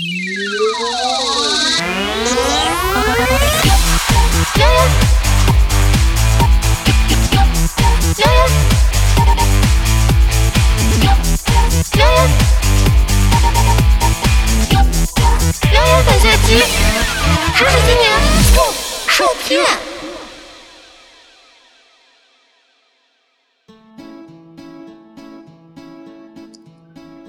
悠悠，悠悠，悠悠，悠悠，年不受骗。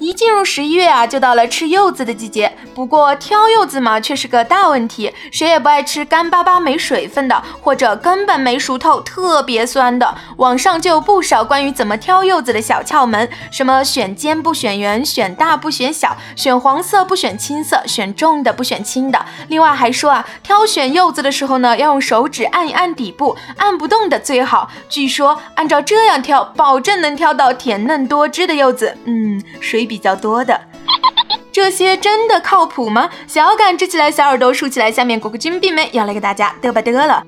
一进入十一月啊，就到了吃柚子的季节。不过挑柚子嘛，却是个大问题。谁也不爱吃干巴巴没水分的，或者根本没熟透、特别酸的。网上就有不少关于怎么挑柚子的小窍门，什么选尖不选圆，选大不选小，选黄色不选青色，选重的不选轻的。另外还说啊，挑选柚子的时候呢，要用手指按一按底部，按不动的最好。据说按照这样挑，保证能挑到甜嫩多汁的柚子。嗯，水比较。多的，这些真的靠谱吗？想要感知起来，小耳朵竖起来，下面果果金币们要来给大家嘚吧嘚了。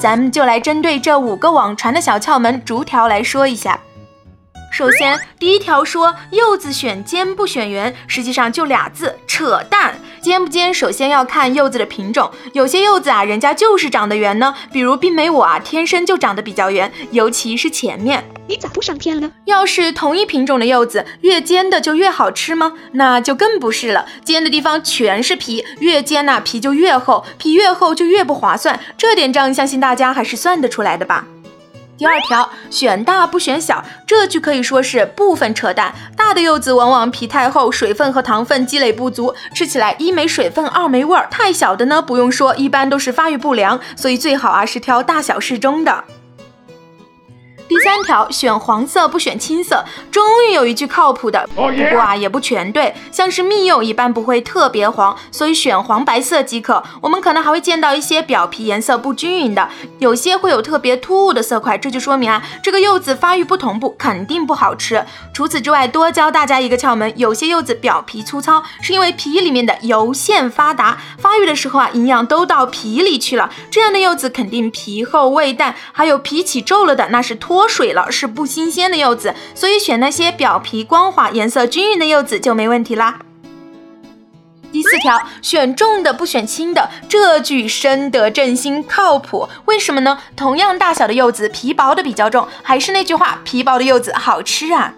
咱们就来针对这五个网传的小窍门，逐条来说一下。首先，第一条说柚子选尖不选圆，实际上就俩字，扯淡。尖不尖，首先要看柚子的品种。有些柚子啊，人家就是长得圆呢，比如冰梅我啊，天生就长得比较圆，尤其是前面。你咋不上天了？要是同一品种的柚子，越尖的就越好吃吗？那就更不是了。尖的地方全是皮，越尖呐皮就越厚，皮越厚就越不划算。这点账相信大家还是算得出来的吧。第二条，选大不选小，这句可以说是部分扯淡。大的柚子往往皮太厚，水分和糖分积累不足，吃起来一没水分，二没味儿。太小的呢，不用说，一般都是发育不良，所以最好啊是挑大小适中的。第三条，选黄色不选青色，终于有一句靠谱的，不过啊也不全对，像是蜜柚一般不会特别黄，所以选黄白色即可。我们可能还会见到一些表皮颜色不均匀的，有些会有特别突兀的色块，这就说明啊这个柚子发育不同步，肯定不好吃。除此之外，多教大家一个窍门，有些柚子表皮粗糙，是因为皮里面的油腺发达，发育的时候啊营养都到皮里去了，这样的柚子肯定皮厚味淡，还有皮起皱了的，那是脱。缩水了是不新鲜的柚子，所以选那些表皮光滑、颜色均匀的柚子就没问题啦。第四条，选重的不选轻的，这句深得朕心，靠谱。为什么呢？同样大小的柚子，皮薄的比较重，还是那句话，皮薄的柚子好吃啊。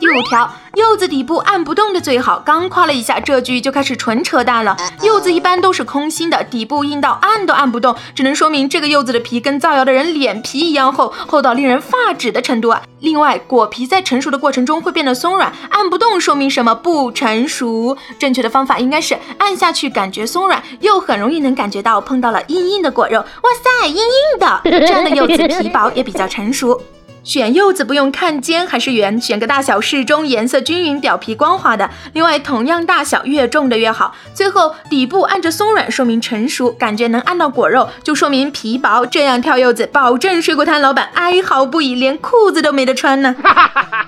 第五条，柚子底部按不动的最好。刚夸了一下，这句就开始纯扯淡了。柚子一般都是空心的，底部硬到按都按不动，只能说明这个柚子的皮跟造谣的人脸皮一样厚，厚到令人发指的程度啊。另外，果皮在成熟的过程中会变得松软，按不动说明什么？不成熟。正确的方法应该是按下去感觉松软，又很容易能感觉到碰到了硬硬的果肉。哇塞，硬硬的，这样的柚子皮薄也比较成熟。选柚子不用看尖还是圆，选个大小适中、颜色均匀、表皮光滑的。另外，同样大小越重的越好。最后，底部按着松软，说明成熟；感觉能按到果肉，就说明皮薄。这样挑柚子，保证水果摊老板哀嚎不已，连裤子都没得穿呢。哈哈哈